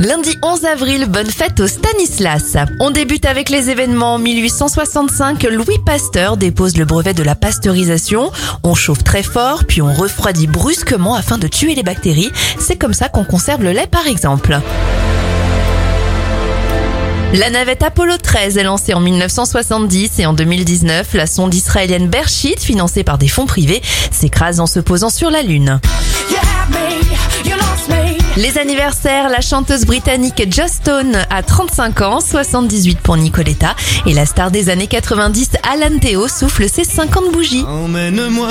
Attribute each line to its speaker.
Speaker 1: Lundi 11 avril, bonne fête au Stanislas. On débute avec les événements. 1865, Louis Pasteur dépose le brevet de la pasteurisation. On chauffe très fort, puis on refroidit brusquement afin de tuer les bactéries. C'est comme ça qu'on conserve le lait par exemple. La navette Apollo 13 est lancée en 1970 et en 2019, la sonde israélienne Bershit, financée par des fonds privés, s'écrase en se posant sur la Lune. Les anniversaires, la chanteuse britannique Just Stone a 35 ans, 78 pour Nicoletta et la star des années 90 Alan Theo souffle ses 50 bougies.
Speaker 2: Emmène-moi